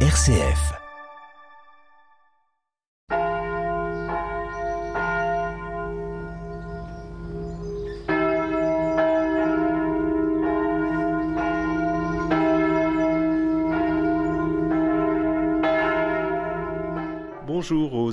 RCF.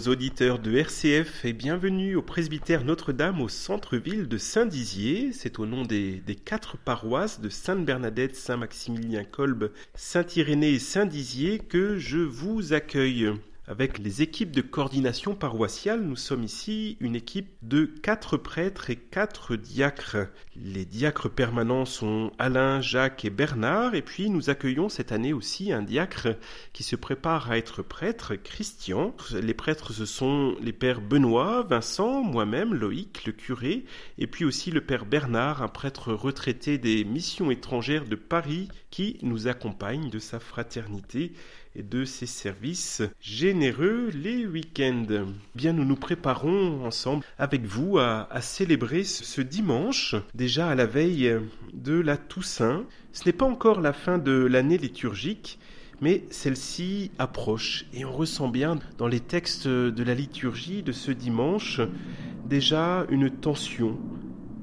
Auditeurs de RCF et bienvenue au presbytère Notre-Dame au centre-ville de Saint-Dizier. C'est au nom des, des, quatre paroisses de Sainte-Bernadette, Saint-Maximilien-Kolb, Saint-Irénée et Saint-Dizier que je vous accueille. Avec les équipes de coordination paroissiale, nous sommes ici une équipe de quatre prêtres et quatre diacres. Les diacres permanents sont Alain, Jacques et Bernard, et puis nous accueillons cette année aussi un diacre qui se prépare à être prêtre, Christian. Les prêtres, ce sont les pères Benoît, Vincent, moi-même, Loïc, le curé, et puis aussi le père Bernard, un prêtre retraité des missions étrangères de Paris, qui nous accompagne de sa fraternité et de ses services généreux les week-ends. Bien, nous nous préparons ensemble avec vous à, célébrer ce dimanche, déjà à la veille de la Toussaint. Ce n'est pas encore la fin de l'année liturgique, mais celle-ci approche et on ressent bien dans les textes de la liturgie de ce dimanche déjà une tension,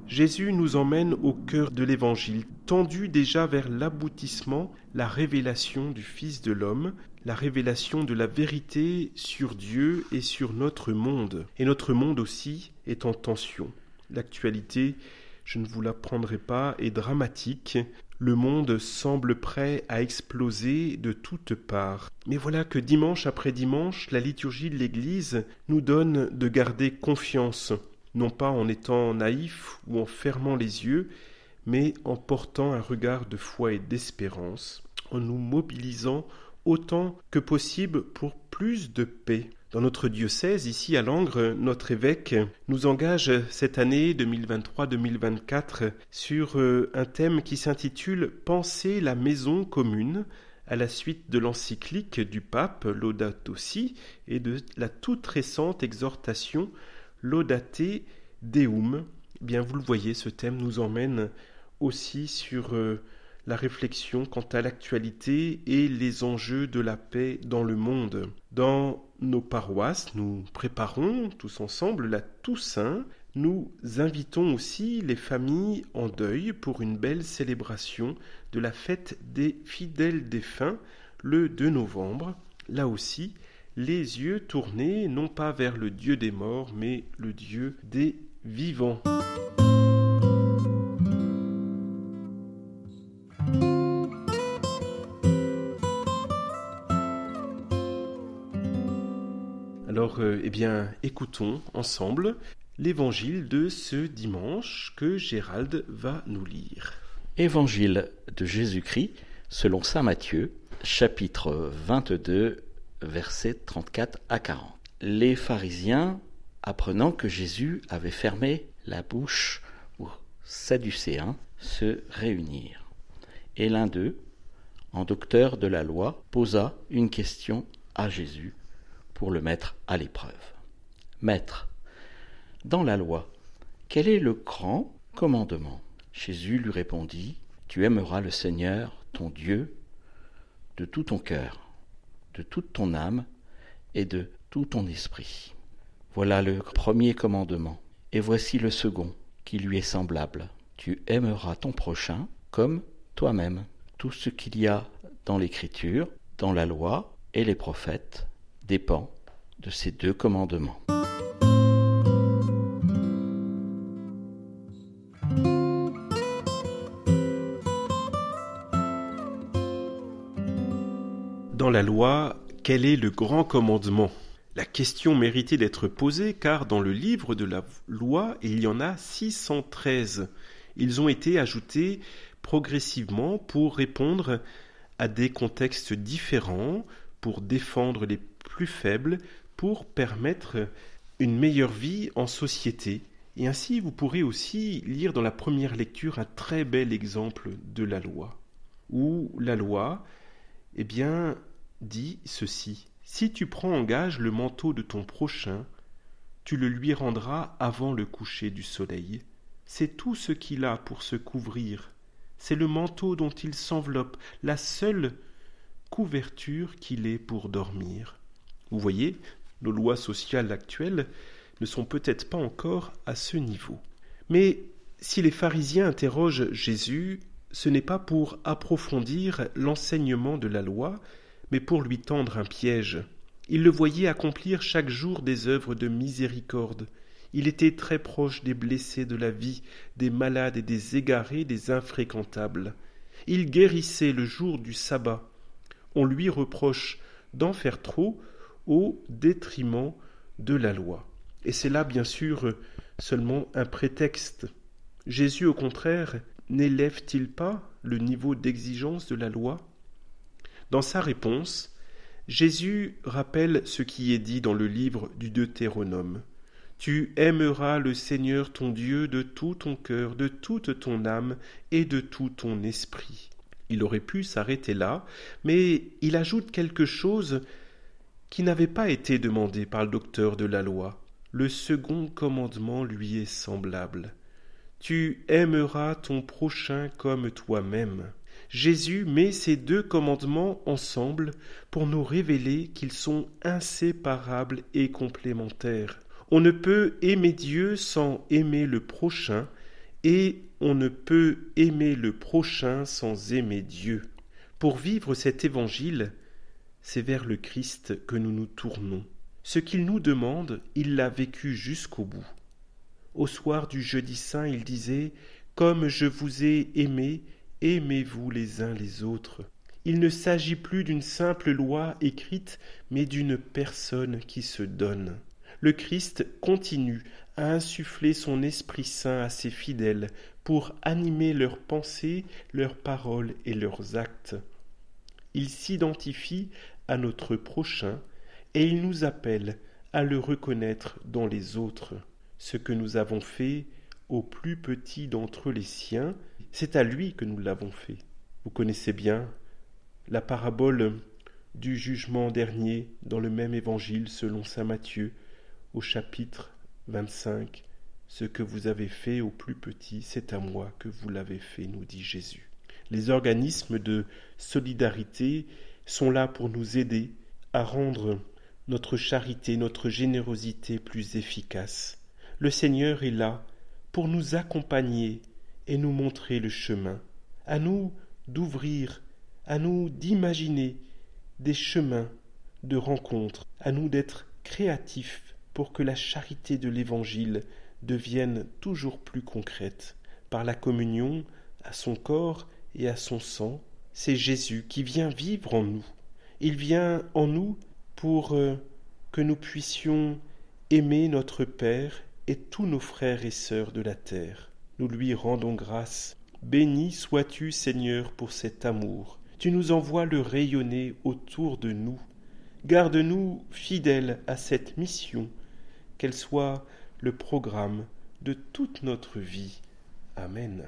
Jésus nous emmène au cœur de l'Évangile, tendu déjà vers l'aboutissement, la révélation du Fils de l'homme, la révélation de la vérité sur Dieu et sur notre monde. Et notre monde aussi est en tension. L'actualité, je ne vous l'apprendrai pas, est dramatique. Le monde semble prêt à exploser de toutes parts. Mais voilà que dimanche après dimanche, la liturgie de l'Église nous donne de garder confiance non pas en étant naïf ou en fermant les yeux, mais en portant un regard de foi et d'espérance, en nous mobilisant autant que possible pour plus de paix. Dans notre diocèse, ici à Langres, notre évêque nous engage cette année 2023-2024 sur euh, un thème qui s'intitule Penser la maison commune à la suite de l'encyclique du pape Laudato Si et de la toute récente exhortation Laudate Deum. Bien, vous le voyez, ce thème nous emmène aussi sur euh, la réflexion quant à l'actualité et les enjeux de la paix dans le monde. Dans nos paroisses, nous préparons tous ensemble la Toussaint. Nous invitons aussi les familles en deuil pour une belle célébration de la fête des fidèles défunts le 2 novembre. Là aussi, les yeux tournés non pas vers le Dieu des morts, mais le Dieu des vivants. Alors, euh, eh bien, écoutons ensemble l'évangile de ce dimanche que Gérald va nous lire. Évangile de Jésus-Christ selon Saint Matthieu, chapitre 22, versets 34 à 40. Les pharisiens, apprenant que Jésus avait fermé la bouche aux Sadducéens, se réunirent. Et l'un d'eux, en docteur de la loi, posa une question à Jésus pour le mettre à l'épreuve. Maître, dans la loi, quel est le grand commandement? Jésus lui répondit, Tu aimeras le Seigneur, ton Dieu, de tout ton cœur, de toute ton âme et de tout ton esprit. Voilà le premier commandement. Et voici le second, qui lui est semblable. Tu aimeras ton prochain comme toi-même. Tout ce qu'il y a dans l'Écriture, dans la loi et les prophètes dépend de ces deux commandements. Dans la loi, quel est le grand commandement? La question méritait d'être posée car dans le livre de la loi, il y en a 613. Ils ont été ajoutés progressivement pour répondre à des contextes différents, pour défendre les plus faibles, pour permettre une meilleure vie en société. Et ainsi, vous pourrez aussi lire dans la première lecture un très bel exemple de la loi, où la loi, eh bien, dit ceci. Si tu prends en gage le manteau de ton prochain, tu le lui rendras avant le coucher du soleil. C'est tout ce qu'il a pour se couvrir. C'est le manteau dont il s'enveloppe, la seule couverture qu'il est pour dormir. Vous voyez, nos lois sociales actuelles ne sont peut-être pas encore à ce niveau. Mais si les pharisiens interrogent Jésus, ce n'est pas pour approfondir l'enseignement de la loi, mais pour lui tendre un piège. Il le voyait accomplir chaque jour des œuvres de miséricorde. Il était très proche des blessés de la vie, des malades et des égarés, des infréquentables. Il guérissait le jour du sabbat. On lui reproche d'en faire trop au détriment de la loi. Et c'est là, bien sûr, seulement un prétexte. Jésus, au contraire, n'élève-t-il pas le niveau d'exigence de la loi? Dans sa réponse, Jésus rappelle ce qui est dit dans le livre du Deutéronome. Tu aimeras le Seigneur ton Dieu de tout ton cœur, de toute ton âme et de tout ton esprit. Il aurait pu s'arrêter là, mais il ajoute quelque chose qui n'avait pas été demandé par le docteur de la loi. Le second commandement lui est semblable. Tu aimeras ton prochain comme toi-même. Jésus met ces deux commandements ensemble pour nous révéler qu'ils sont inséparables et complémentaires. On ne peut aimer Dieu sans aimer le prochain, et on ne peut aimer le prochain sans aimer Dieu. Pour vivre cet évangile, c'est vers le Christ que nous nous tournons. Ce qu'il nous demande, il l'a vécu jusqu'au bout. Au soir du jeudi saint, il disait Comme je vous ai aimé, aimez-vous les uns les autres. Il ne s'agit plus d'une simple loi écrite, mais d'une personne qui se donne. Le Christ continue à insuffler son Esprit Saint à ses fidèles pour animer leurs pensées, leurs paroles et leurs actes. Il s'identifie à notre prochain et il nous appelle à le reconnaître dans les autres. Ce que nous avons fait au plus petit d'entre les siens, c'est à lui que nous l'avons fait. Vous connaissez bien la parabole du jugement dernier dans le même évangile selon saint Matthieu au chapitre 25. Ce que vous avez fait au plus petit, c'est à moi que vous l'avez fait, nous dit Jésus. Les organismes de solidarité sont là pour nous aider à rendre notre charité, notre générosité plus efficace. Le Seigneur est là pour nous accompagner et nous montrer le chemin, à nous d'ouvrir, à nous d'imaginer des chemins de rencontre, à nous d'être créatifs pour que la charité de l'Évangile devienne toujours plus concrète. Par la communion à son corps et à son sang, c'est Jésus qui vient vivre en nous. Il vient en nous pour euh, que nous puissions aimer notre Père et tous nos frères et sœurs de la terre. Nous lui rendons grâce. Béni sois-tu, Seigneur, pour cet amour. Tu nous envoies le rayonner autour de nous. Garde-nous fidèles à cette mission, qu'elle soit le programme de toute notre vie. Amen.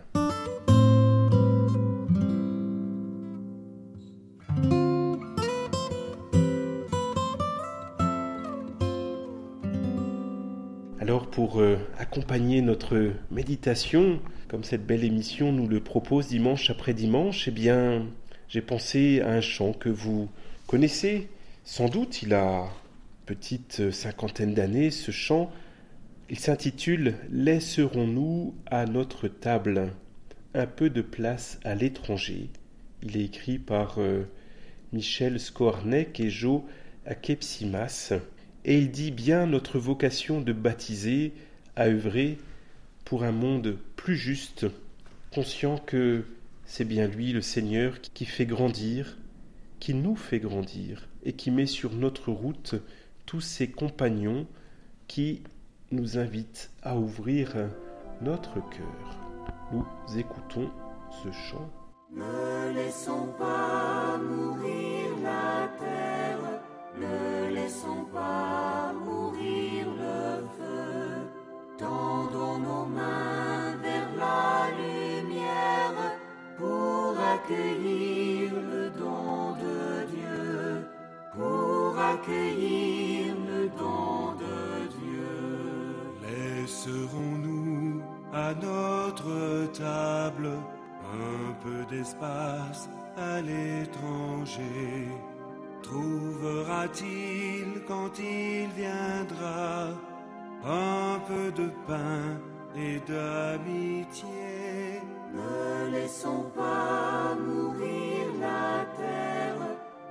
Pour euh, accompagner notre méditation, comme cette belle émission nous le propose dimanche après dimanche, eh bien j'ai pensé à un chant que vous connaissez. Sans doute il a petite cinquantaine d'années, ce chant. Il s'intitule Laisserons-nous à notre table un peu de place à l'étranger Il est écrit par euh, Michel Skornek et Joe Akepsimas et il dit bien notre vocation de baptiser, à œuvrer pour un monde plus juste, conscient que c'est bien lui, le Seigneur, qui fait grandir, qui nous fait grandir, et qui met sur notre route tous ses compagnons qui nous invitent à ouvrir notre cœur. Nous écoutons ce chant. À l'étranger. Trouvera-t-il quand il viendra un peu de pain et d'amitié? Ne laissons pas mourir la terre,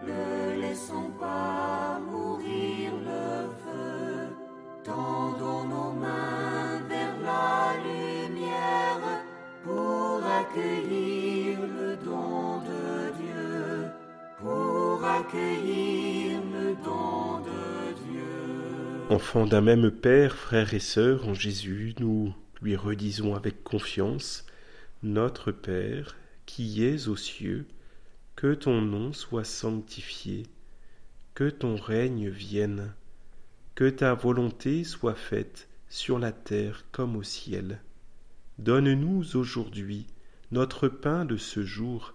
ne laissons pas mourir le feu. Tendons nos mains vers la lumière pour accueillir accueillir. Enfants d'un même Père, frères et sœurs en Jésus, nous lui redisons avec confiance, Notre Père, qui es aux cieux, que ton nom soit sanctifié, que ton règne vienne, que ta volonté soit faite sur la terre comme au ciel. Donne-nous aujourd'hui notre pain de ce jour.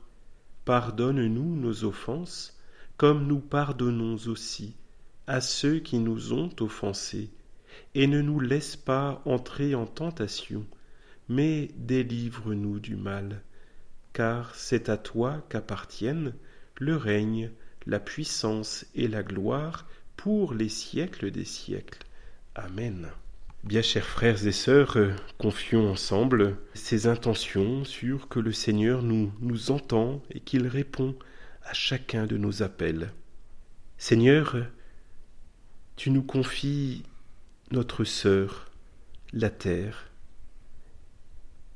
Pardonne-nous nos offenses, comme nous pardonnons aussi à ceux qui nous ont offensés. Et ne nous laisse pas entrer en tentation, mais délivre-nous du mal. Car c'est à toi qu'appartiennent le règne, la puissance et la gloire pour les siècles des siècles. Amen. Bien chers frères et sœurs, euh, confions ensemble ces intentions sur que le Seigneur nous, nous entend et qu'il répond à chacun de nos appels. Seigneur, tu nous confies notre sœur, la terre,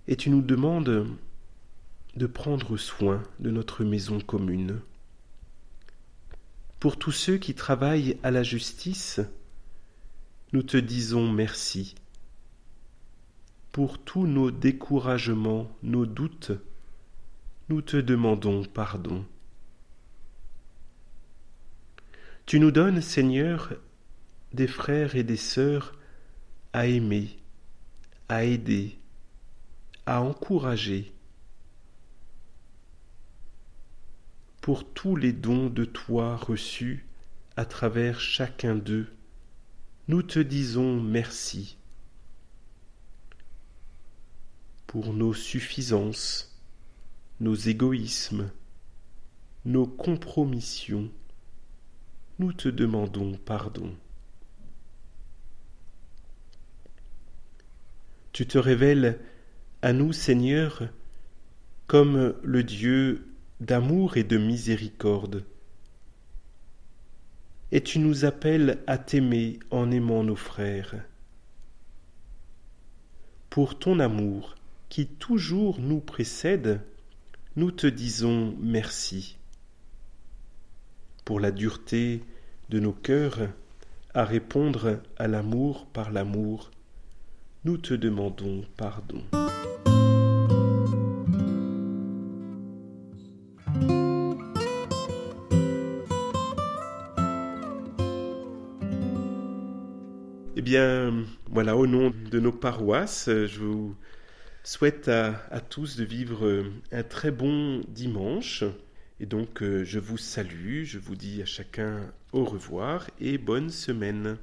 et tu nous demandes de prendre soin de notre maison commune. Pour tous ceux qui travaillent à la justice, nous te disons merci. Pour tous nos découragements, nos doutes, nous te demandons pardon. Tu nous donnes, Seigneur, des frères et des sœurs à aimer, à aider, à encourager, pour tous les dons de toi reçus à travers chacun d'eux nous te disons merci pour nos suffisances, nos égoïsmes, nos compromissions. Nous te demandons pardon. Tu te révèles à nous, Seigneur, comme le Dieu d'amour et de miséricorde et tu nous appelles à t'aimer en aimant nos frères. Pour ton amour qui toujours nous précède, nous te disons merci. Pour la dureté de nos cœurs à répondre à l'amour par l'amour, nous te demandons pardon. Eh bien, voilà, au nom de nos paroisses, je vous souhaite à, tous de vivre un très bon dimanche. Et donc, je vous salue, je vous dis à chacun au revoir et bonne semaine.